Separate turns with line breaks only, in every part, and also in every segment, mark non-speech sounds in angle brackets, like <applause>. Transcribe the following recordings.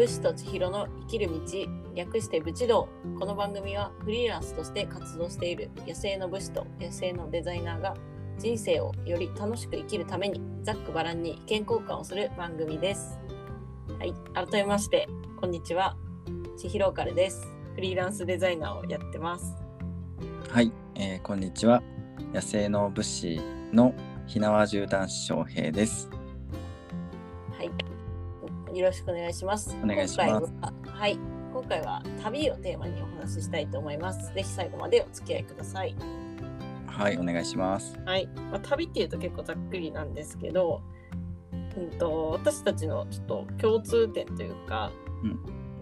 武士と千尋の生きる道略して武士道。この番組はフリーランスとして活動している野生の武士と野生のデザイナーが人生をより楽しく生きるためにざっくばらんに意見交換をする番組です。はい改めましてこんにちは。千尋オカルです。フリーランスデザイナーをやってます。
はい、えーこんにちは。野生の武士の火縄銃男子翔平です。
はいよろしくお願いします。
お願いします。
ははい。今回は旅をテーマにお話ししたいと思います。ぜひ最後までお付き合いください。
はい、お願いします。
はい、まあ、旅っていうと結構ざっくりなんですけど、うん、と私たちのちょっと共通点というか、
うん。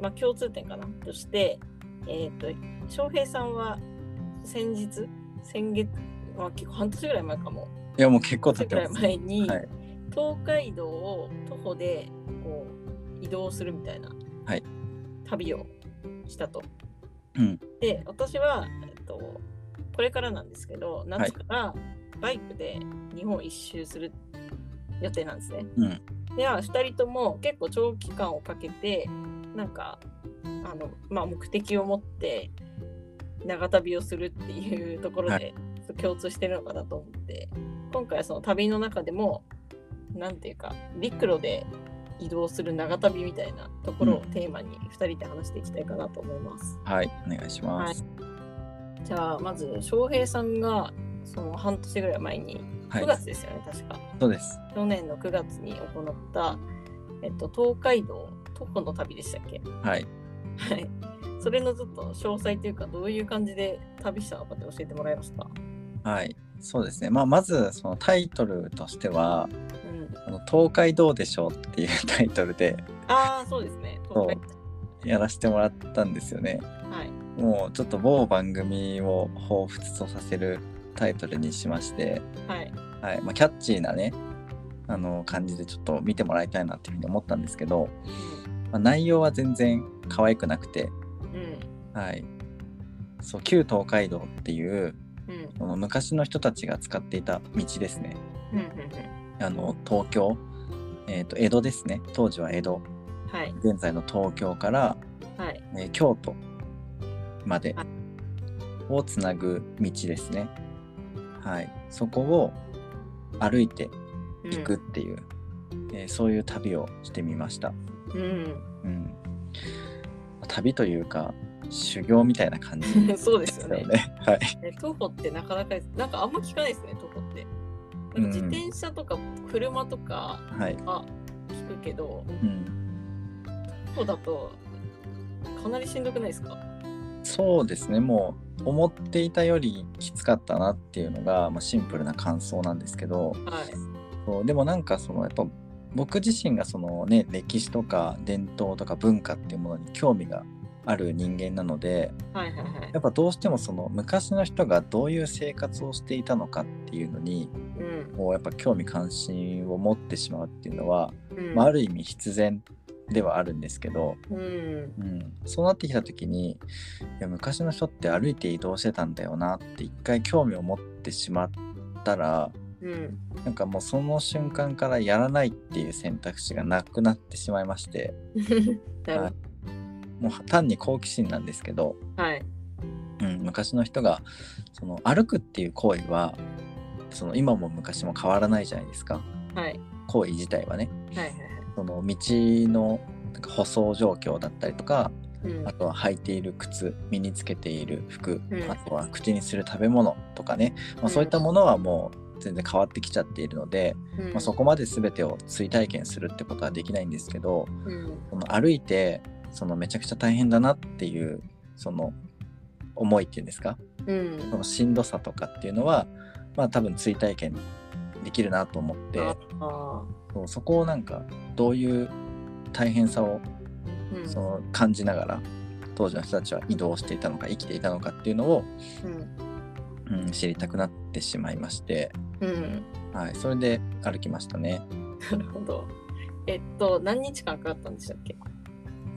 まあ共通点かな。として、えっ、と翔平さんは先日先月、まあ、結構半年ぐらい前かも。
いや、もう結構経ってます。
前に、
はい。
東海道を徒歩で移動するみたいな。
はい。
旅をしたと。
うん、
で私は、えっと、これからなんですけど夏からバイクで日本一周する予定なんですね。
うん、
では2人とも結構長期間をかけてなんかあの、まあ、目的を持って長旅をするっていうところ
は
で共通してるのかなと思って、今回はその旅の中でもなんていうか陸路で移動する長旅みたいなところをテーマに2人で話していきたいかなと思います。
はい、お願いします。
じゃあまず翔平さんがその半年ぐらい前に
はい
9月ですよね、確か
そうです。
去年の9月に行った、えっと、東海道徒歩の旅でしたっけ？
はい。
はいそれのちょっと詳細というかどういう感じで旅したのかって教えてもらえますか？
はい。そうですね。まあ、まず、そのタイトルとしては、
うん
あの東海道でしょうっていうタイトルで
ああそうですね。
やらせてもらったんですよね。
はい。
もうちょっと某番組を彷彿とさせるタイトルにしまして、
はい。
はい。まあ、キャッチーなね、あの感じでちょっと見てもらいたいなっていうふうに思ったんですけど、まあ、内容は全然可愛くなくて、
うん。
はい、そう旧東海道っていう
うん。
昔の人たちが使っていた道ですね。
うんうん
あの東京、えー、と江戸ですね。当時は江戸。
うんはい。
現在の東京から、
はい。
えー京都まで
はい。
をつなぐ道ですね。はい。そこを歩いて行くっていう、えーそういう旅をしてみました、
うん、
うん、旅というか修行みたいな感じ
うん、そうで
ですす
よね。
はい。
え徒歩ってなかなかなんかあんま聞かないですね徒歩ってなんか自転車とか車とか
は
聞くけど、
うん。
徒歩だとかなりしんどくないですか？
そうですね。もう思っていたよりきつかったなっていうのが、まあ、シンプルな感想なんですけど、
はい
そうでもなんかそのやっぱ僕自身がそのね歴史とか伝統とか文化っていうものに興味がある人間なので
はいはいはい。
やっぱどうしてもその昔の人がどういう生活をしていたのかっていうのに
うん。
もうやっぱ興味関心を持ってしまうっていうのは、
うん。
まあ、ある意味必然ではあるんですけど、
うん。
うん、そうなってきた時にいや昔の人って歩いて移動してたんだよなって一回興味を持ってしまったら
うん。
なんかもうその瞬間からやらないっていう選択肢がなくなってしまいまして <laughs> もう単に好奇心なんですけど、
どはい。
うん、昔の人がその歩くっていう行為はその今も昔も変わらないじゃないですか。
はい。
行為自体はね。
はいはい
その道のなんか舗装状況だったりとか
はいうん。
あとは履いている靴身につけている服、
うん。
あとは口にする食べ物とかね、まあ、
うん。
そういったものはもう全然変わってきちゃっているので、
うん。
まあ、そこまで全てを追体験するってことはできないんですけど
うん。
その歩いてそのめちゃくちゃ大変だなっていうその思いっていうんですか？
うん。
そのしんどさとかっていうのはまあ多分追体験できるなと思ってそうそこをなんかどういう大変さを
うん。
その感じながら当時の人たちは移動していたのか生きていたのかっていうのを、
うん。
うん、知りたくなってしまいまして、
うん。
はい、それで歩きましたね。
なるほど。えっと何日間かかったんでしたっけ？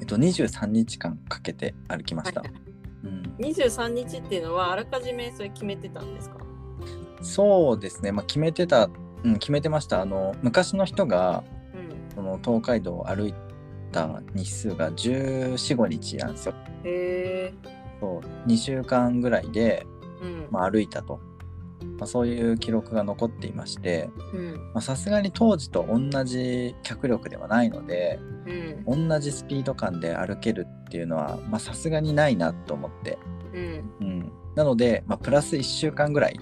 えっと、23日間かけて歩きました。
はい
うん、
23日っていうのはあらかじめそれ決めてたんですか？
そうですね、まあ、決めてた、うん、決めてましたあの昔の人が
うん
その東海道を歩いた日数が1415日なんですよ。
へえ。
そう2週間ぐらいで、
うん。
まあ、歩いたと、まあ、そういう記録が残っていまして
うん。
さすがに当時と同じ脚力ではないので
うん。
同じスピード感で歩けるっていうのはまあさすがにないなと思って、
うん。
うん、なので、まあ、プラス1週間ぐらい、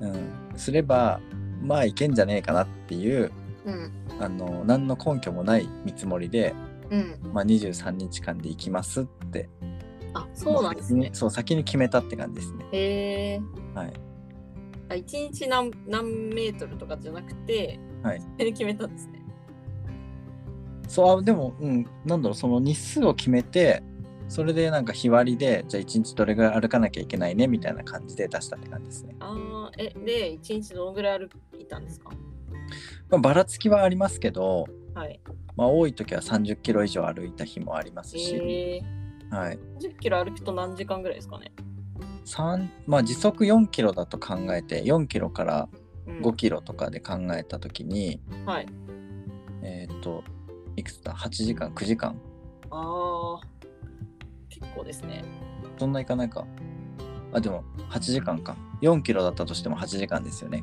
うん。
うん、すればまあいけんじゃねえかなっていう
うん。
あの何の根拠もない見積もりで、
うん。
まあ、23日間で行きますって
あ、そうなんですね。
そう先に決めたって感じですね。
へえ。
はい、
あ、一日何何メートルとかじゃなくて、
はい
決めたんですね。
そうあでも、うん、なんだろうその日数を決めてそれでなんか日割りでじゃあ1日どれぐらい歩かなきゃいけないねみたいな感じで出したって感じですね。
ああ、え、で、一日どのぐらい歩いたんですか？
まあ、ばらつきはありますけど、
はい。
まあ、多い時は30キロ以上歩いた日もありますし、
えー、
はい
10キロ歩くと何時間ぐらいですかね？
三まあ、時速4キロだと考えて4キロから
うん、
5キロとかで考えた時に、
はい。
えっ、といくつだ？8時間9時間。
ああ、結構ですね。
そんないかないか。あでも8時間か。4キロだったとしても8時間ですよね、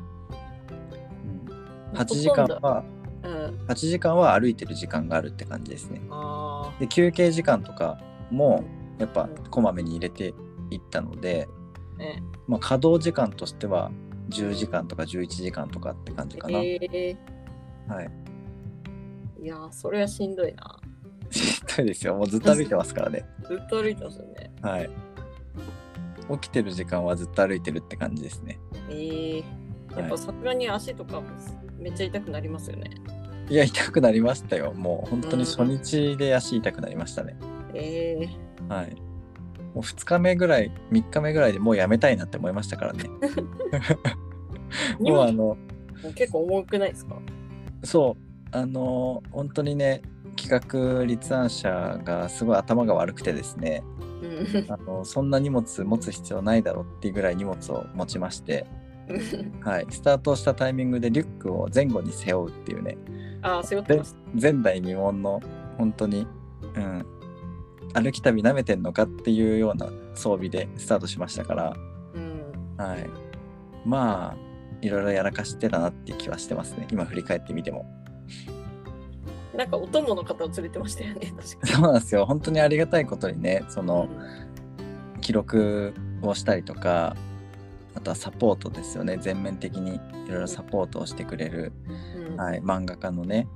うん、8時間は
うん。
8時間は歩いてる時間があるって感じですね。
あ
で休憩時間とかもやっぱこまめに入れていったので、
あ、ね。
まあ、稼働時間としては10時間とか11時間とかって感じかな、
えー、
はい。
いやー、それはしんどいな。
しんどいですよ。もうずっと歩いてますからね。
ずっと歩いてますよね。
はい。起きてる時間はずっと歩いてるって感じですね。
えー、やっ
はい。
ぱさすがに足とかもめっちゃ痛くなりますよね。
いや痛くなりましたよ。もう本当に初日で足痛くなりましたね、
えー、
はいもう2日目ぐらい3日目ぐらいでもうやめたいなって思いましたからね。<laughs> もうあの
も結構重くないですか？
そう。あの本当にね企画立案者がすごい頭が悪くてですね。
うん。
あのそんな荷物持つ必要ないだろうっていうぐらい荷物を持ちまして、<laughs> はい、スタートしたタイミングでリュックを前後に背負うっていうね。
ああ、背負ってま。
前代未聞の本当に、うん、歩き旅舐めてんのかっていうような装備でスタートしましたから、
うん。
はい、まあいろいろやらかしてたなって気はしてますね今振り返ってみても
なんかお供の方を連れてましたよね、確か
そうなんですよ本当にありがたいことにねそ
に。
の記録をしたりとかあとはサポートですよね全面的にいろいろサポートをしてくれる、
うん。
はい、漫画家のね、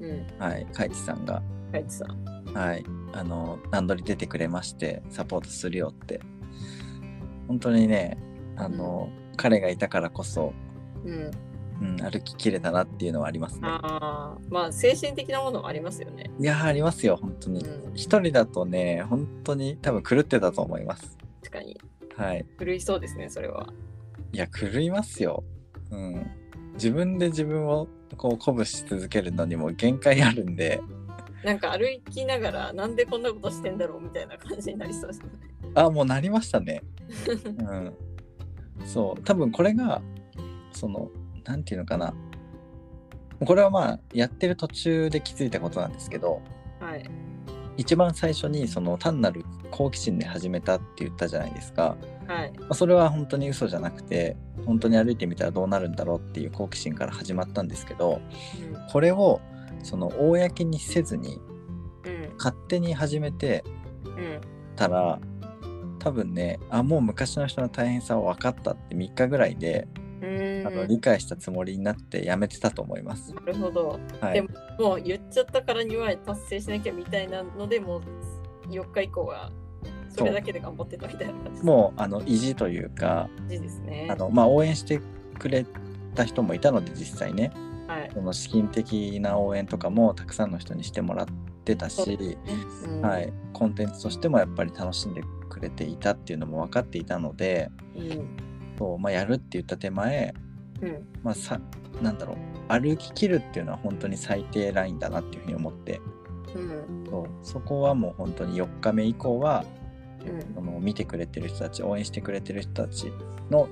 うん。
はい、海地さんが
書いてさん。
はい、あの段取り出てくれましてサポートするよって本当にねあの、彼がいたからこそ、
うん。
うん、歩ききれたなっていうのはありますね。
ああ、まあ精神的なものもありますよね。
いやーありますよ本当に。
うん。
一人だとね本当に多分狂ってたと思います。
確かに。
はい。
狂いそうですね、それは。
いや狂いますよ。うん。自分で自分をこう鼓舞し続けるのにも限界あるんで
なんか歩きながら、なんでこんなことしてんだろうみたいな感じになりそうですね。
あもうなりましたね。<laughs> うん。そう多分これがそのなんていうのかなこれはまあやってる途中で気づいたことなんですけど
はい。
一番最初にその単なる好奇心で始めたって言ったじゃないですか、
はい。
まあ、それは本当に嘘じゃなくて本当に歩いてみたらどうなるんだろうっていう好奇心から始まったんですけどこれをその公にせずに。勝手に始めて
うん。
たら多分ねあもう昔の人の大変さは分かったって3日ぐらいであの理解したつもりになってやめてたと思います。
なるほど。
はい
でも、もう言っちゃったからには達成しなきゃみたいなので、もう4日以降はそれだけで頑張ってたみたいな感じ
もうあの意地というか
うですね。
あの、まあ、応援してくれた人もいたので実際ね
はい。
その資金的な応援とかもたくさんの人にしてもらってたし、
うん
はい、コンテンツとしてもやっぱり楽しんでくれていたっていうのも分かっていたので
うん。
そう、まあ、やるって言った手前、
うん。
まあ、さなんだろう歩き切るっていうのは本当に最低ラインだなっていうふうに思って
うん。
そうそこはもう本当に4日目以降は
うん。
その見てくれてる人たち応援してくれてる人たちの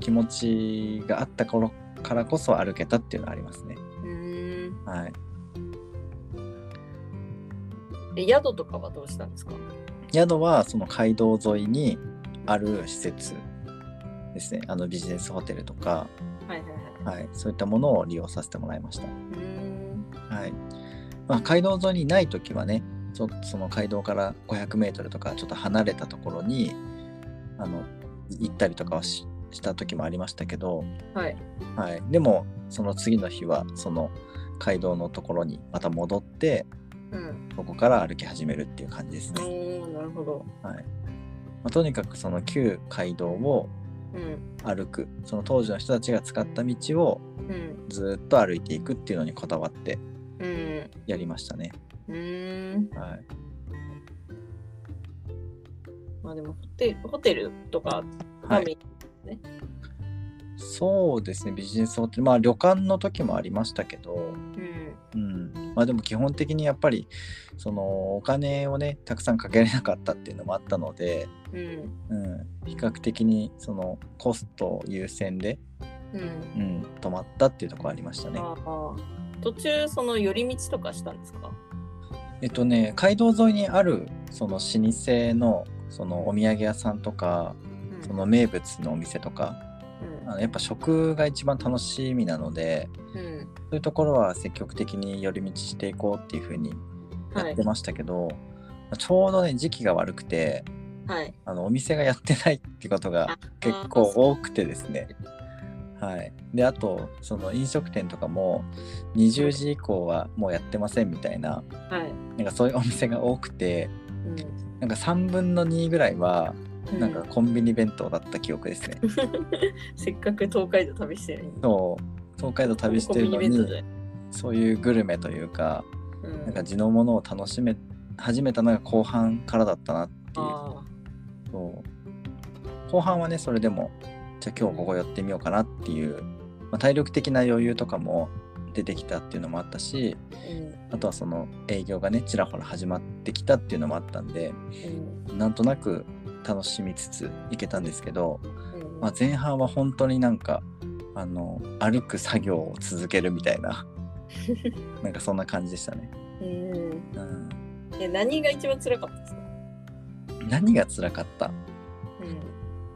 気持ちがあった頃からこそ歩けたっていうのはありますね。はい、
え宿とかはどうしたんですか？
宿はその街道沿いにある施設ですね。あのビジネスホテルとか、
はいはいはい。
はい、そういったものを利用させてもらいました。はい。まあ、街道沿いにない時はねちょその街道から 500m とかちょっと離れたところにあの行ったりとかはしした時もありましたけど、
はい。
はい、でもその次の日はその街道のところにまた戻って
うん。
そこから歩き始めるっていう感じです
お
ね。
ー、なるほど。
はいまあ、とにかくその旧街道を
うん。
歩くその当時の人たちが使った道を
うん。
ずーっと歩いていくっていうのにこだわって
うん。
やりましたね。
うーん。
はい、
まあでもホテルホテルとかが
はい
メイン
そうですね。ビジネスホテル。まあ旅館の時もありましたけど、
うん。
うん、まあでも基本的にやっぱりそのお金をねたくさんかけれなかったっていうのもあったので、
うん。
うん、比較的にそのコスト優先で、
うん。
うん、止まったっていうところありましたね。
途中その寄り道とかしたんですか？
えっとね街道沿いにあるその老舗のそのお土産屋さんとか
うん
その名物のお店とか
うん
あのやっぱ食が一番楽しみなので
うん。
そういうところは積極的に寄り道していこうっていうふうにや
はい
って。ましたけど、まあちょうどね時期が悪くて
はい。
あのお店がやってないってことが
あ
結構多くてですね。はい、であとその飲食店とかも20時以降はもうやってませんみたいな
はい。
なんかそういうお店が多くて
うん
なんか3分の2ぐらいは
うん
なんかコンビニ弁当だった記憶ですね。<laughs>
せっかく東海道旅してるのに。
そう東海道旅してるのに。そういうグルメというか
うん
なんか地のものを楽しめ始めたのが後半からだったなっていう
あ
そう後半はねそれでもじゃあ今日ここ寄ってみようかなっていう、まあ、体力的な余裕とかも出てきたっていうのもあったし
あ。うん。
あとはその営業がねちらほら始まってきたっていうのもあったんで
うん。
なんとなく楽しみつつ行けたんですけど、
うん
まあ、前半は本当になんかあの歩く作業を続けるみたいな <laughs> なんかそんな感じでしたね。
うん。
うん、
え、何が一番辛かったですか？
何が辛かった？
うん。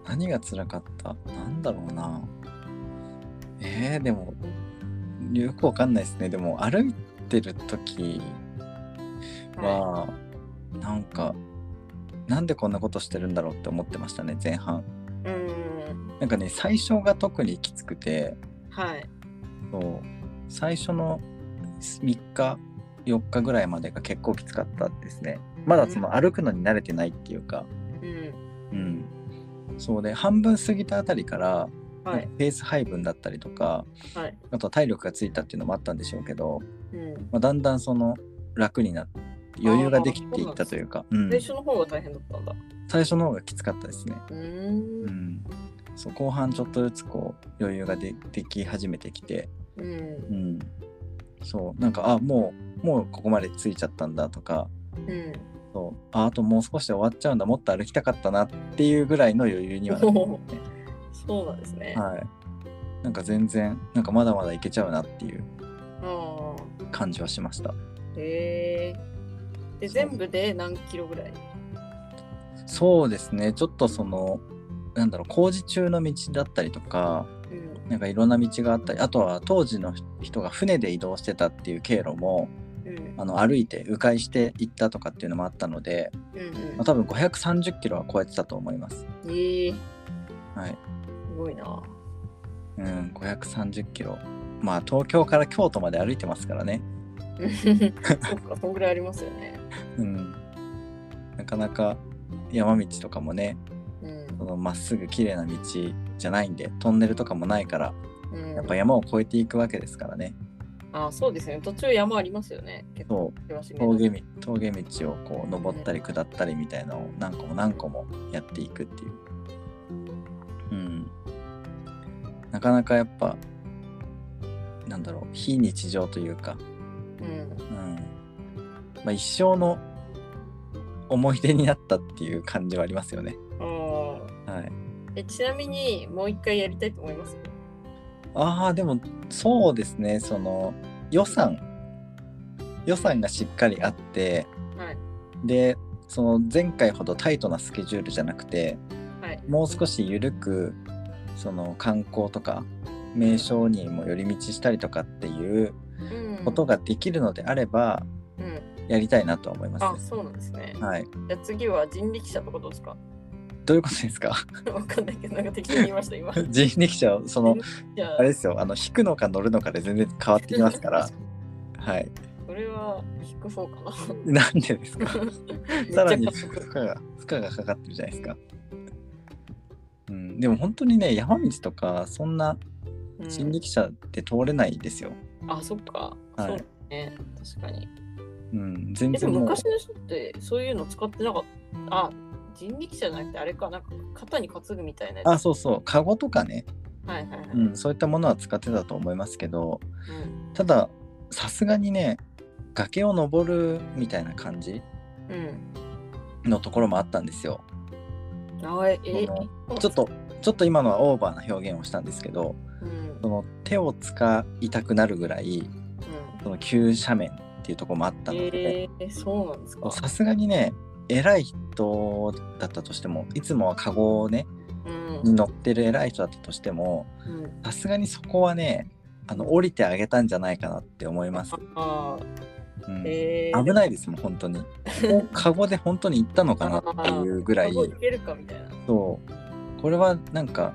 何が辛かった？なんだろうな。えー、でもよくわかんないですね。でも歩いてる時は、なんかなんでこんなことしてるんだろうって思ってましたね前半
うん。
なんかね最初が特にきつくて
はい。
そう最初の3日4日ぐらいまでが結構きつかったですねまだその歩くのに慣れてないっていうか
うん。
うんそうで半分過ぎたあたりから
はい。
ペース配分だったりとか
はい。
あとは体力がついたっていうのもあったんでしょうけど、
うん。
まあ、だんだんその楽になって余裕ができていったというか、うん
最初の方が大変だったんだ。
最初の方がきつかったですね、
う。
うんん、そう後半ちょっとずつこう余裕がででき始めてきて、
うん
う。ん、そうなんかあもうもうここまでついちゃったんだとか
うん。
そうああともう少しで終わっちゃうんだもっと歩きたかったなっていうぐらいの余裕にはなってね <laughs>
そうなんですね。
はいなんか全然なんかまだまだいけちゃうなっていう。感じはしました
へえ。で、全部で何キロぐらい？
そうですねちょっとそのなんだろう工事中の道だったりとか
うん。
なんかいろんな道があったりあとは当時の人が船で移動してたっていう経路も
うん。
あの歩いて迂回して行ったとかっていうのもあったので、
うん
まあ、多分530キロは超えてたと思います。
うん。ええ
はい。
すごいな。
うん、530キロ。まあ東京から京都まで歩いてますからね。<laughs>
そっか、そんぐらいありますよね。
うん。なかなか山道とかもね、
うん
そのまっすぐ綺麗な道じゃないんで、トンネルとかもないから、
うん。
やっぱ山を越えていくわけですからね。
あそうですね。途中山ありますよね。結構
峠道峠道をこう登ったり下ったりみたいなのを何個も何個もやっていくっていう。うん。なかなかやっぱなんだろう非日常というか、
うん。
うんまあ、一生の思い出になったっていう感じはありますよね。はい、
えちなみにもう一回やりたいと思います？
ああでもそうですねその予算予算がしっかりあって
はい。
でその前回ほどタイトなスケジュールじゃなくて
はい。
もう少し緩くその観光とか名所にも寄り道したりとかっていう
うん
ことができるのであれば
うん。
やりたいなとは思いま
あ、
す、
そうなんですね。
はい、
じゃあ次は人力車ってことですか？
どういうことですか？<laughs>
わかんないけど、なんか適当に言いました、今。<laughs>
人力車をそのあれですよあの引くのか乗るのかで全然変わってきますから <laughs> はい
それは引く方か
なんでですか？
な。
さらに負荷が負荷がかかってるじゃないですか。うん、でも本当にね山道とかそんな
うん
人力車って通れないですよ。
あ、そっか。
はい
そうね。確かに。
うん、全然
昔の人ってそういうの使ってなかった？あ、人力車じゃなくてあれか、な？んか肩に担ぐみたいな。
あそうそうカゴとかね、
はいはいはい。
うん、そういったものは使ってたと思いますけど
うん。
たださすがにね崖を登るみたいな感じ
うん。
のところもあったんですよ。
あえ、え、
そのちょっとちょっと今のはオーバーな表現をしたんですけど
うん。
その手を使いたくなるぐらい
うん。
その急斜面っていうところもあったので。
えー、そうなんですか。
さすがにね偉い人だったとしてもいつもはカゴをね
うん。
に乗ってる偉い人だったとしても
うん。
さすがにそこはねあの降りてあげたんじゃないかなって思います、
あ
うん
ーえー、
危ないですもん本当に <laughs> カゴで本当に行ったのかなっていうぐらい
あーいけるかみたいな。
そうこれはなんか、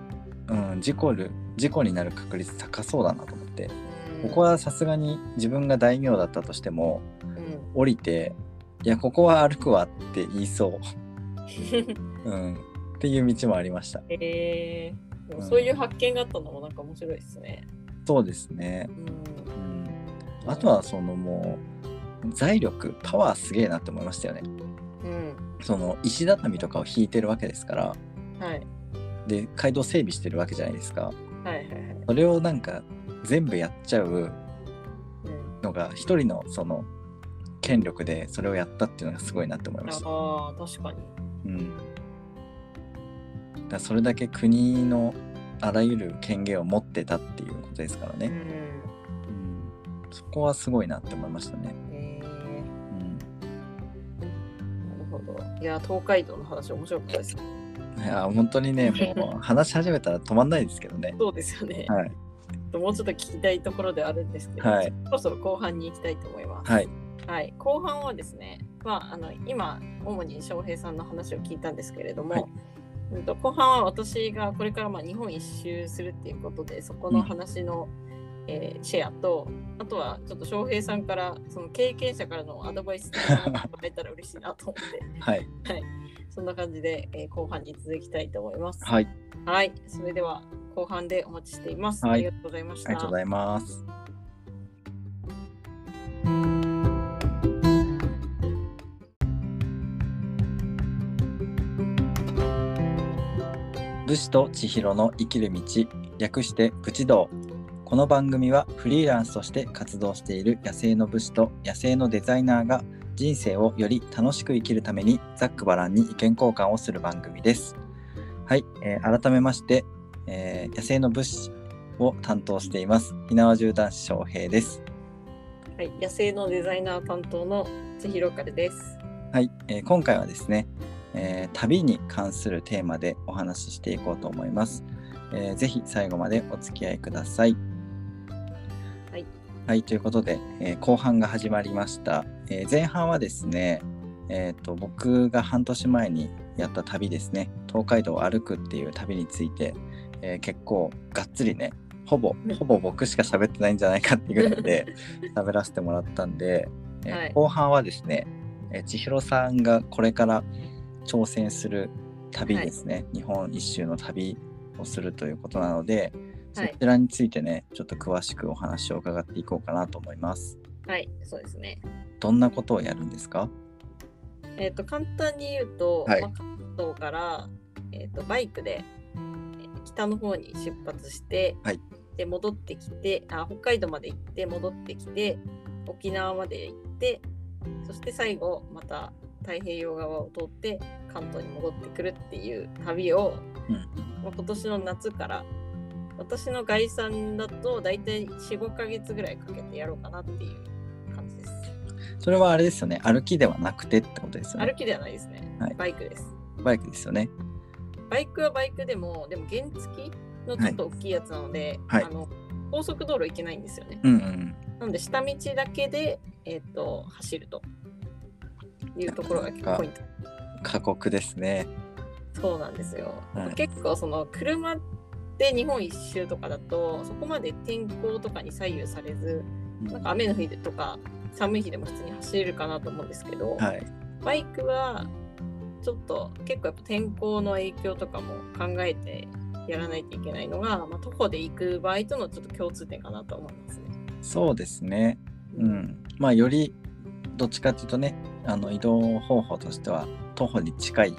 うん、事故る事故になる確率高そうだなと思って
うん
ここはさすがに自分が大名だったとしても
うん
降りていやここは歩くわって言いそう <laughs> うん、っていう道もありました。
えー、でもそういう発見があったのもなんか面白いですね。
そうですね。
うん
うん、あとはそのもう財力パワーすげえなって思いましたよね。
うん。
その石畳とかを引いてるわけですから
はい。
で街道整備してるわけじゃないですか。
はいはいはい。
それをなんか全部やっちゃう
うん
のが一人のその権力でそれをやったっていうのがすごいなって思いました。
ああ、確かに。
うん、だそれだけ国のあらゆる権限を持ってたっていうことですからね。
うん。
うんそこはすごいなって思いましたね。
え
うん
ー、なるほど。いや、東海道の話面白かったです。
いや本当にねもう話し始めたら止まんないですけどね。
そうですよね。
はい
もうちょっと聞きたいところではあるんですけど、
はい。
そろそろ後半に行きたいと思います。
はい。
はい、後半はですね、まあ、あの今、主に翔平さんの話を聞いたんですけれども、
はい。
うんと後半は私がこれからまあ日本一周するっていうことで、そこの話の、えーシェアと、あとはちょっと翔平さんから、その経験者からのアドバイスをもらえたら嬉しいなと思って、<laughs>
はい。
はい、そんな感じで、えー後半に続きたいと思います。
はい
はい、それでは後半でお待ちしています。
はい
ありがとうございました。
ありがとうございます。武士と千尋の生きる道略して武士道この番組はフリーランスとして活動している野生の武士と野生のデザイナーが人生をより楽しく生きるためにざっくばらんに意見交換をする番組です。はい、えー改めまして、えー野生の武士を担当しています火縄銃男子翔平です。
はい、野生のデザイナー担当の千尋かるです。
はい、えー今回はですね、えー旅に関するテーマでお話ししていこうと思います。えーぜひ最後までお付き合いください。
はい。
はい、ということで、えー後半が始まりました。えー前半はですね、えーと僕が半年前にやった旅ですね、東海道を歩くっていう旅について、えー結構がっつりね、ほぼ
うん、
ほぼ僕しか喋ってないんじゃないかっていうぐらいで <laughs> 喋らせてもらったんで、えー
はい。
後半はですね、えー千尋さんがこれから挑戦する旅ですね、日本一周の旅をするということなので、そ
はい。
ちらについてね、ちょっと詳しくお話を伺っていこうかなと思います。
はい、そうですね。
どんなことをやるんですか？
えっ、と、簡単に言うと、
はい
まあ、関東から、えー、とバイクで、えー北の方に出発して、
はい
で戻ってきてあ、北海道まで行って戻ってきて、沖縄まで行って、そして最後、また太平洋側を通って関東に戻ってくるっていう旅を、
うん
まあ今年の夏から私の概算だと大体45ヶ月ぐらいかけてやろうかなっていう。
それはあれですよね歩きではなくてってことですよね
歩きではないですね。
はい
バイクです。
バイクですよね
バイクはバイクでも、でも原付きのちょっと大きいやつなので、
はい
あの高速道路行けないんですよね。
うんうん
なので下道だけで、えっと走るというところが結構ポイント。
過酷ですね
そうなんですよ。
はい
結構その車で日本一周とかだとそこまで天候とかに左右されずなんか雨の日とか寒い日でも普通に走れるかなと思うんですけど、
はい。
バイクはちょっと結構やっぱ天候の影響とかも考えてやらないといけないのが、まあ、徒歩で行く場合とのちょっと共通点かなと思いますね。
そうですね。うん。まあよりどっちかっていうとねあの移動方法としては徒歩に近い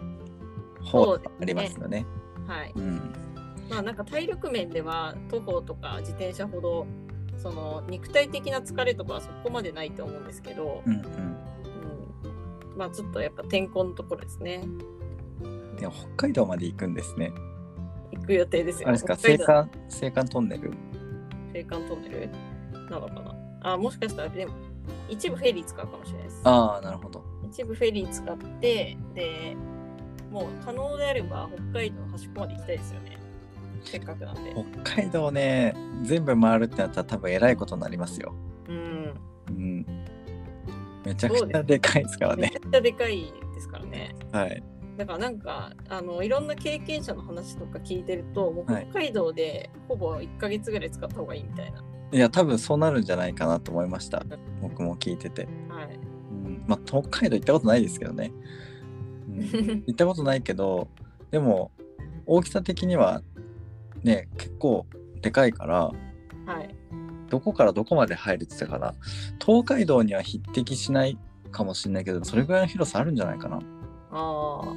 方ではありますよね。
はい。
うん。
まあなんか体力面では徒歩とか自転車ほどその肉体的な疲れとかはそこまでないと思うんですけど、
うんうん。
うん、まあちょっとやっぱ天候のところですね。
でも北海道まで行くんですね。あ
行く予定ですよ。
れですか？青函青函トンネル？
青函トンネル？なのかな？あ、もしかしたらでも一部フェリー使うかもしれないです。
ああなるほど。
一部フェリー使って、で、もう可能であれば北海道の端っこまで行きたいですよね。せっかくなんで。
北海道ね全部回るってなったら多分えらいことになりますよ。
うん。
うん。めちゃくちゃでかいですからね。
めちゃくちゃでかいですからね。
はい。
だからなんかあのいろんな経験者の話とか聞いてるともう
はい。
北海道でほぼ1ヶ月ぐらい使った方がいいみたいな。
いや多分そうなるんじゃないかなと思いました。僕も聞いてて、
はい。
うん、まあ北海道行ったことないですけどね、うん、<laughs> 行ったことないけどでも大きさ的にはね結構でかいから
はい。
どこからどこまで入るって言ってたから東海道には匹敵しないかもしれないけどそれぐらいの広さあるんじゃないかな
ああ、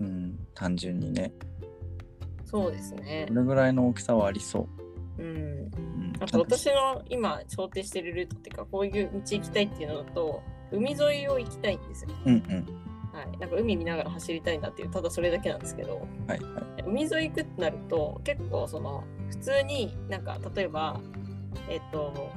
うん単純にね
そうですね
そ。れぐらいの大きさはありそ
うん。
う、うん、
あと私の今想定してるルートっていうかこういう道行きたいっていうのだと海沿いを行きたいんですよ。
うんうん
はい。なんか海見ながら走りたいなっていうただそれだけなんですけど。
はいはい。
海沿い行くってなると結構その普通になんか例えばえっと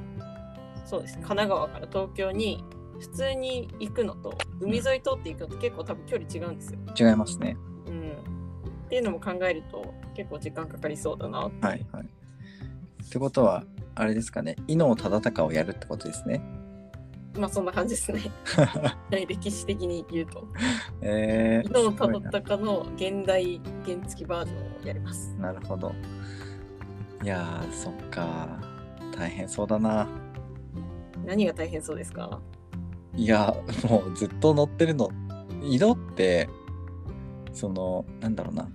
そうです。神奈川から東京に普通に行くのと海沿い通っていくのと結構多分距離違うんですよ。
違いますね。
うん。っていうのも考えると結構時間かかりそうだなって。
はいはい。ってことはあれですかね。伊能忠敬をやるってことですね
まあそんな感じですね。は <laughs> い歴史的に言うと。
えー、
伊能
すごいな
忠敬の現代原付バージョンをやります。
なるほどいやーそっか大変そうだな
何が大変そうですか？
いやもうずっと乗ってるの移動ってそのなんだろうな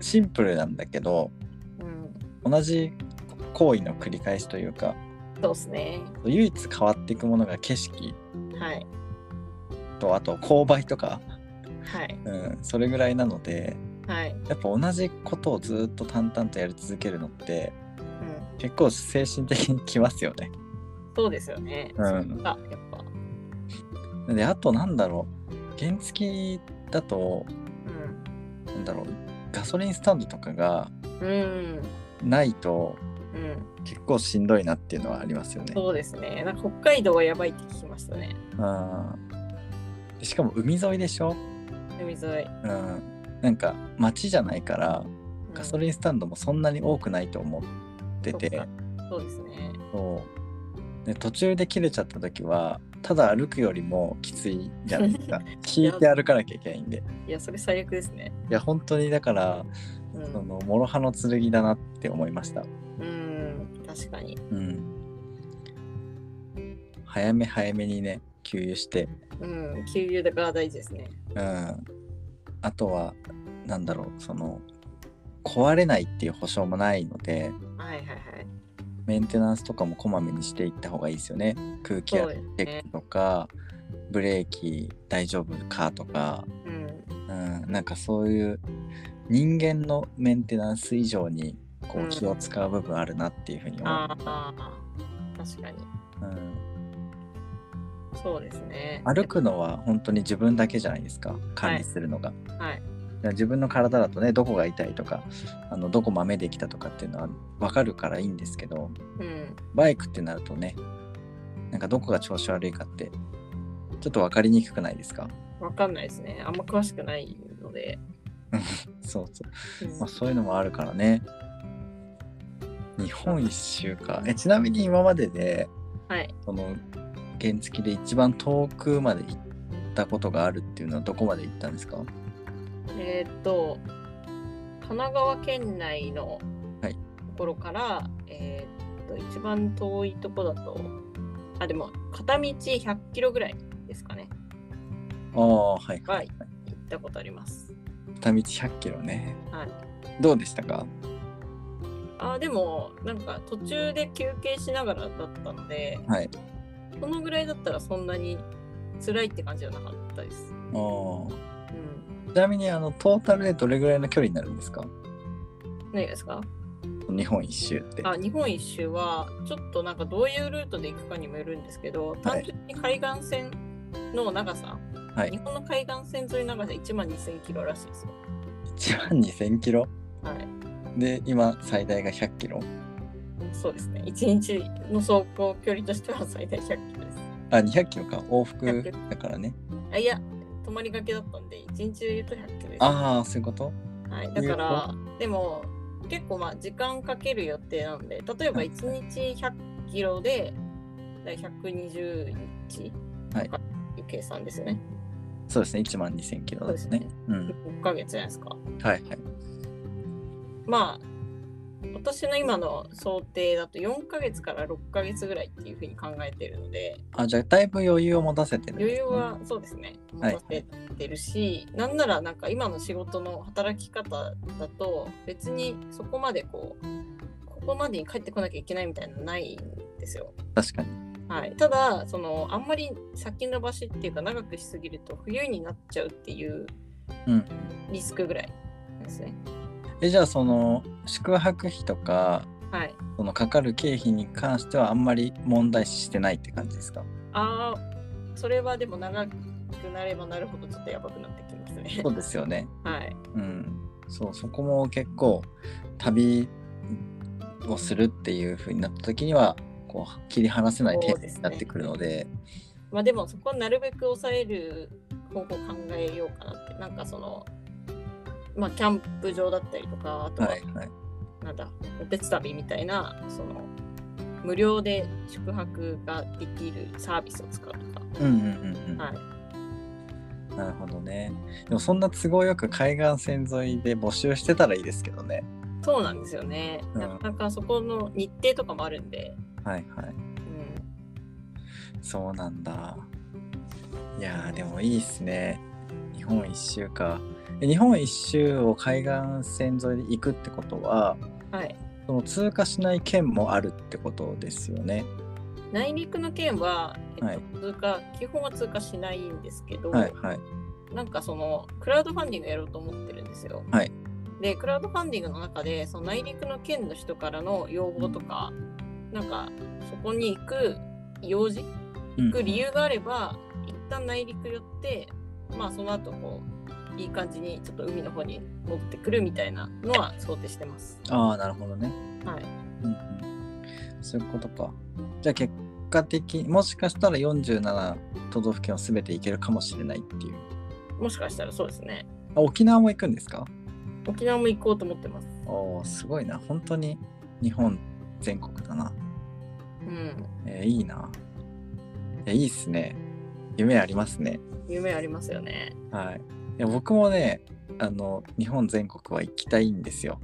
シンプルなんだけど
うん。
同じ行為の繰り返しというか
そうですね。
唯一変わっていくものが景色
はい。
とあと勾配とか、
はい。
うん、それぐらいなので
はい。
やっぱ同じことをずっと淡々とやり続けるのって
うん。
結構精神的にきますよね。
そうですよね。
うん
そうか、やっぱ。
であとなんだろう原付だと
うん。
なんだろうガソリンスタンドとかが
うん。
ないと
うん。
結構しんどいなっていうのはありますよね。
そうですね。なんか北海道はやばいって聞きましたね。
うんでしかも海沿いでしょ、
海沿い。
うん、なんか街じゃないからガソ
リ
リンスタンドもそんなに多くないと思ってて、
そっかそうですね。
そうで途中で切れちゃった時はただ歩くよりもきついじゃないですか <laughs> 引いて歩かなきゃいけないんで
いや、それ最悪ですね。
いや本当にだから
うん。
その諸刃の剣だなって思いました
うん。確かに。
うん早め早めにね給油して
うん。給油だから大事ですね。
うんあとはなんだろうその壊れないっていう保証もないので
はいはいはい。
メンテナンスとかもこまめにしていった方がいいですよね空気圧チェック。とか、ブレーキ大丈夫かとか、
うん。
うん、なんかそういう人間のメンテナンス以上にこ
う
うん気を使う部分あるなっていうふうに思う、
ああ、確かに。
うん
そうですね。
歩くのは本当に自分だけじゃないですか管理するのが、
はい。
いや自分の体だとねどこが痛いとかあのどこ豆できたとかっていうのは分かるからいいんですけど
うん。
バイクってなるとねなんかどこが調子悪いかってちょっと分かりにくくないですか？
わかんないですね。あんま詳しくないので。<laughs>
そうそう、
うん
まあ、そういうのもあるからね日本一周かえちなみに今までで
はい。
その原付で一番遠くまで行ったことがあるっていうのはどこまで行ったんですか？
えーっと、神奈川県内の
はい
ところから、えーっと、一番遠いとこだと、あ、でも、片道100キロぐらいですかね。
ああはいはい、
はい行ったことあります。
片道100キロね
はい。
どうでしたか？
あ、でも、なんか途中で休憩しながらだったので、
はい。
このぐらいだったらそんなに辛いって感じじゃなかったです。
あー。
うん。
ちなみにあのトータルでどれぐらいの距離になるんですか？
何がですか？
日本一周って。
あ日本一周はちょっとなんかどういうルートで行くかにもよるんですけど、単純に海岸線の長さ、
はい。
日本の海岸線沿いの長さ1万2000キロらしいですよ。
1万2000キロ？
はい、
で今最大が100キロ。
そうですね。1日の走行距離としては最大100キロです。
あ200キロか。往復
100キロ
だからね。
あいや、泊まりがけだったんで、1日で言うと100キロです。
ああそういうこと？
はい、だから、でも結構まあ時間かける予定なんで、例えば1日100キロでだい120日
はい。
いう計算ですよね。
そうですね。1万2000キロですね。
そう
うん。
6ヶ月じゃないですか。
はいはい
まあ、私の今の想定だと4ヶ月から6ヶ月ぐらいっていうふうに考えているので、
あじゃあだいぶ余裕を持たせてるね。
余裕はそうですね、持
はい。
たせてるし、なんならなんか今の仕事の働き方だと別にそこまでこう、ここまでに帰ってこなきゃいけないみたいなのないんですよ。
確かに。
はい、ただそのあんまり先延ばしっていうか長くしすぎると冬になっちゃうっていう
うん。
リスクぐらいですね。
えじゃあその宿泊費とか
はい。
そのかかる経費に関してはあんまり問題視してないって感じですか？
ああ、それはでも長くなればなるほどちょっとやばくなってきますね。
そうですよね
はい。
うんそうそこも結構旅をするっていう風になった時にはこう切り離せないテーマになってくるので
まあでもそこはなるべく抑える方法を考えようかなって。なんかその、まあキャンプ場だったりとか、あとは、
はいはい。
なんだ、おてつたびみたいな、その、無料で宿泊ができるサービスを使うとか。
うんうんうんうん、
はい。
なるほどね。でもそんな都合よく海岸線沿いで募集してたらいいですけどね。
そうなんですよね。
うん。
なかなかそこの日程とかもあるんで、
はいはい。
うん、
そうなんだ。いやーでもいいっすね。日本一周か。え日本一周を海岸線沿いで行くってことは
はい。
その通過しない県もあるってことですよね。
内陸の県は、えっと
はい。
通過基本は通過しないんですけど、
はいはい。
なんかそのクラウドファンディングやろうと思ってるんですよ。
はい。
でクラウドファンディングの中でその内陸の県の人からの要望とか、なんかそこに行く用事行く理由があれば、一旦内陸寄ってまあその後こういい感じにちょっと海の方に戻ってくるみたいなのは想定してます。
ああなるほどね
はい。
うんうんそういうことかじゃあ結果的もしかしたら47都道府県を全て行けるかもしれないっていう
もしかしたらそうですね。
あ沖縄も行くんですか？
沖縄も行こうと思ってます。
おーすごいな本当に日本全国だな
うん。
えーいいな。いや、いいっすね。夢ありますね。
夢ありますよね。
はい。いや僕もね、あの、日本全国は行きたいんですよ。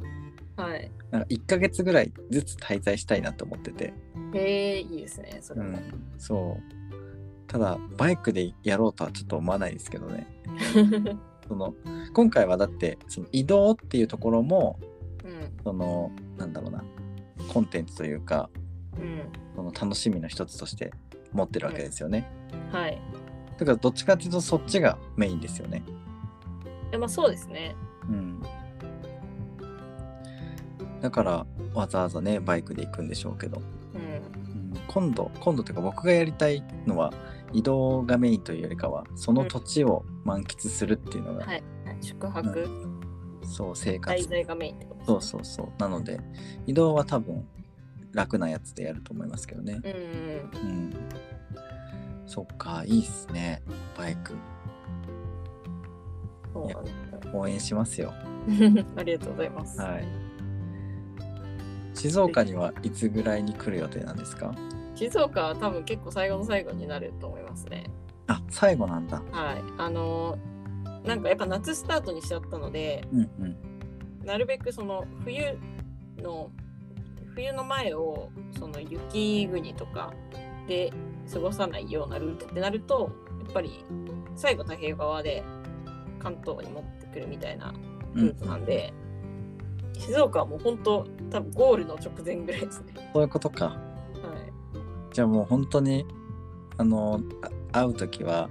はい。
なんか1ヶ月ぐらいずつ滞在したいなと思ってて。
へえ、いいですね。それも。
うん。そう。ただ、バイクでやろうとはちょっと思わないですけどね。<laughs> その、今回はだって、その移動っていうところも、
うん。
その、なんだろうな、コンテンツというか、
うん。
その楽しみの一つとして持ってるわけですよね。
はい。
だからどっちかっていうとそっちがメインですよね。
えまあそうですね。
うん。だからわざわざねバイクで行くんでしょうけど、
うん。
うん、今度今度というか僕がやりたいのは移動がメインというよりかはその土地を満喫するっていうのが、
はい。宿泊、
そう生活
滞在がメインってこと
そうそうそうなので移動は多分楽なやつでやると思いますけどね。
ね。うんうん。
うん。そっか、いいっすね。バイク。
そうなんです
応援しますよ。
よ <laughs> ありがとうございます。
はい。静岡にはいつぐらいに来る予定なんですか？
静岡は多分結構最後の最後になると思いますね。
あ、最後なんだ。
はい。あのーなんかやっぱ夏スタートにしちゃったので、
うんうん。
なるべくその冬の冬の前をその雪国とかで過ごさないようなルートってなるとやっぱり最後太平洋側で関東に持ってくるみたいなルートなんで、静岡はもう本当多分ゴールの直前ぐらいですね。
そういうことか。
は
じゃあもう本当に、あの、あ会うときは、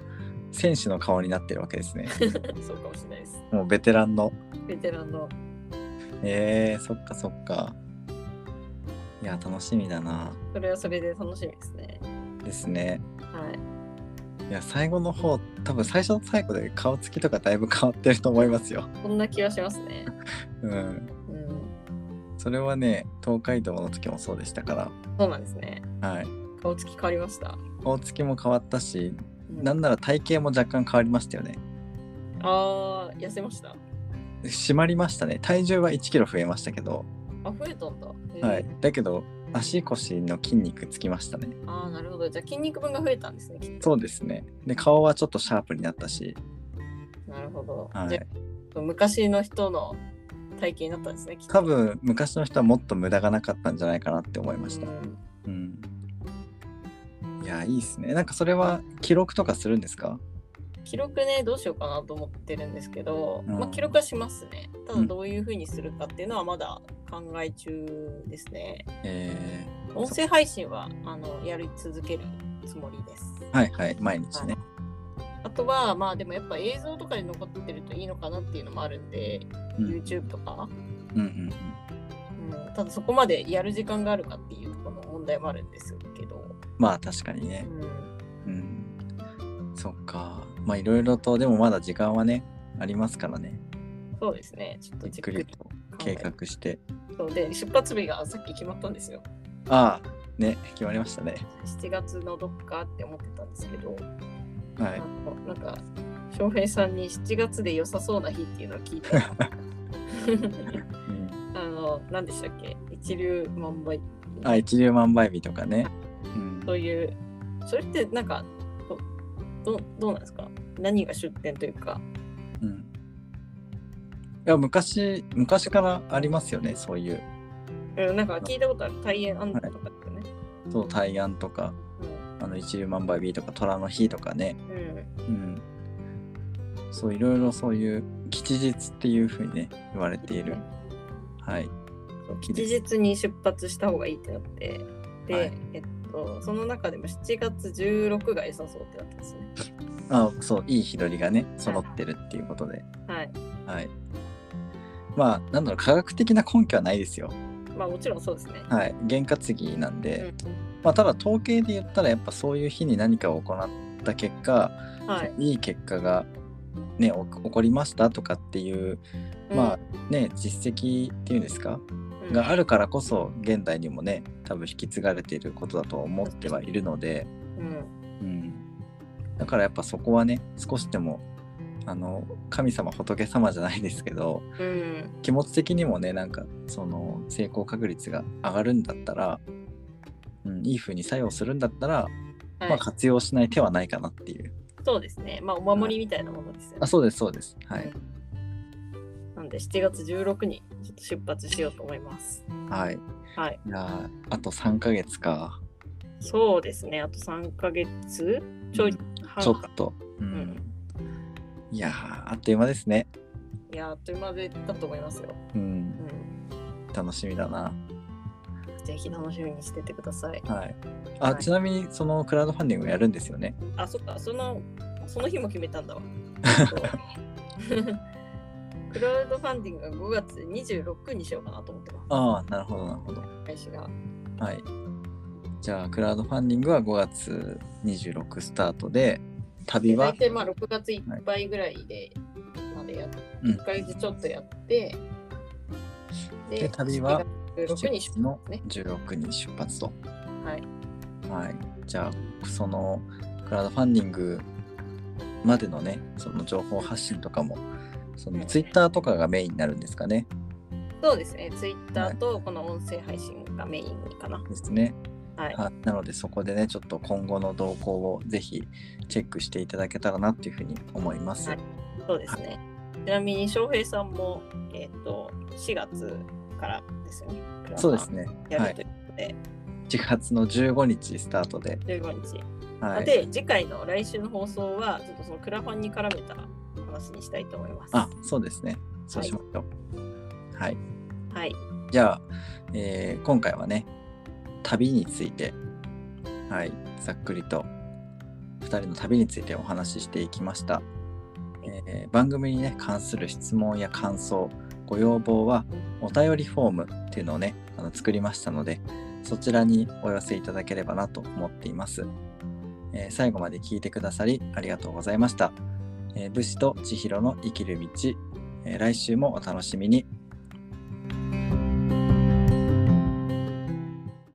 選手の顔になってるわけですね。
い、<laughs> そうかもしれないです。
もうベテランの。
ベテランの
えー、そっかそっか。いや、楽しみだな。
それはそれで楽しみですね。
ですね。
はい。
いや、最後の方、多分最初の最後で顔つきとかだいぶ変わってると思いますよ。
そんな気はしますね。
うん。
うん。
それはね、東海道の時もそうでしたか
そうなんですね。
ら。はい。
顔つき変わりました？
顔つきも変わったし、
うん
なんなら体型も若干変わりましたよね。
ああ、痩せました？
締まりましたね。体重は1キロ増えましたけど、
あ、増えたんだ。
はい。だけど、足腰の筋肉つきましたね。
ああ、なるほど。じゃあ筋肉分が増えたんですね、きっと。
そうですね。で、顔はちょっとシャープになったし、
なるほど。
はい
じゃあ昔の人の体型になったんですね、きっと。
多分昔の人はもっと無駄がなかったんじゃないかなって思いました。
うん
うん。いや、いいですね。なんかそれは記録とかするんですか？
記録ね、どうしようかなと思ってるんですけど、
うん
まあ記録はしますね。た
うん
だどういうふうにするかっていうのはまだ考え中ですね。
え
音声配信はあのやり続けるつもりです。
ー、はいはい、毎日ね。
あとは、まあでもやっぱ映像とかで残ってるといいのかなっていうのもあるんで、
うん
YouTube とか、
うんうん
うん、ただそこまでやる時間があるかっていうところの問題もあるんですけど、
まあ確かにね
う。ん、
うん。そっか。まあいろいろと、でもまだ時間はね、ありますからね。
そうですね、ちょっとじっくり
と計画して。
そうで、出発日がさっき決まったんですよ。
ああ、ね、決まりましたね。
7月のどっかって思ってたんですけど、
はい。
なんか、翔平さんに7月で良さそうな日っていうのを聞いたら、<laughs>
うん、<laughs>
あの、何でしたっけ？一流万倍。
あ、一粒万倍日とかね。うん。
そういう、それってなんか、どどどうなんですか？何が出店というか、
うん。いや、昔、昔からありますよね、そういう。
うんなんか聞いたことある、大円アンドとかですよね。
そう、大安とか、あの、一粒万倍日とか、虎の日とかね。
うん。うん
うん。そう、いろいろそういう吉日っていうふうにね、言われている。はい。
吉日に出発した方がいいってなって、で、
はい
えっと、その中でも7月16が良さそうってなってますね。
あそう、いい日取りがね、揃ってるっていうことで。
はい。
はい。まあ、なんだろう、科学的な根拠はないですよ。
まあもちろんそうですね。
はい。験担ぎなん
うん
で、まあ、ただ統計で言ったら、やっぱそういう日に何かを行った結果、
はい。
いい結果が、ね、お起こりましたとかっていう、まあね、実績っていうんですか、
うん
があるからこそ、現代にもね、多分引き継がれていることだと思ってはいるので、
うん。
うん。だからやっぱそこはね、少しでも、あの、神様、仏様じゃないですけど、
うん。
気持ち的にもねなんかその成功確率が上がるんだったら、うん、いい風に作用するんだったら、
はい。
まあ活用しない手はないかなっていう
そうですね。まあお守りみたいなものですよね。
あそうですそうですはい
なんで7月16にちょっと出発しようと思います。
はい。
はい。
いやーあと3ヶ月か。
そうですね。あと3ヶ月？ちょい半
ちょっと。うん、
ん。
いやーあっという間ですね。
いや、あっという間でだと思いますよ。
うん。
うん。
楽しみだな。
ぜひ楽しみにしててください。
はい。あ、
はい。
ちなみにそのクラウドファンディングやるんですよね。
あ、そっか、その、その日も決めたんだわ。<laughs> クラウドファンディングが5月26にしようかなと思ってます。
ああなるほどなるほど
開始が。
はいじゃあクラウドファンディングは5月26スタートで旅は？
大体まあ6月いっぱいぐらいで、までやっ
うん
1ヶ月ちょっとやって、
で旅は
？7月16に出
の
ね。
16に出発と。
はい。
はい。じゃあ、そのクラウドファンディングまでのね、その情報発信とかも、そのツイッターとかがメインになるんですかね。
そうですね。ツイッターとこの音声配信がメインかな。
ですね。
はい。
はいなのでそこでね、ちょっと今後の動向をぜひチェックしていただけたらなっていうふうに思います。
はいそうですね。ちなみに翔平さんも、えっ、と、4月からですよね。
そうですね。はい
やるということで、
4月の15日スタートで。
15日。
はい、
で、次回の来週の放送は、ちょっとそのクラファンに絡めた話にしたいと思います。
あ、そうですね。そうしましょう。はい。
はい。
じゃあ、えー今回はね、旅について、はい、ざっくりと2人の旅についてお話ししていきました。えー番組にね、関する質問や感想、ご要望はお便りフォームっていうのをね、あの作りましたので、そちらにお寄せいただければなと思っています。えー最後まで聞いてくださりありがとうございました。えー武士と千尋の生きる道、えー来週もお楽しみに。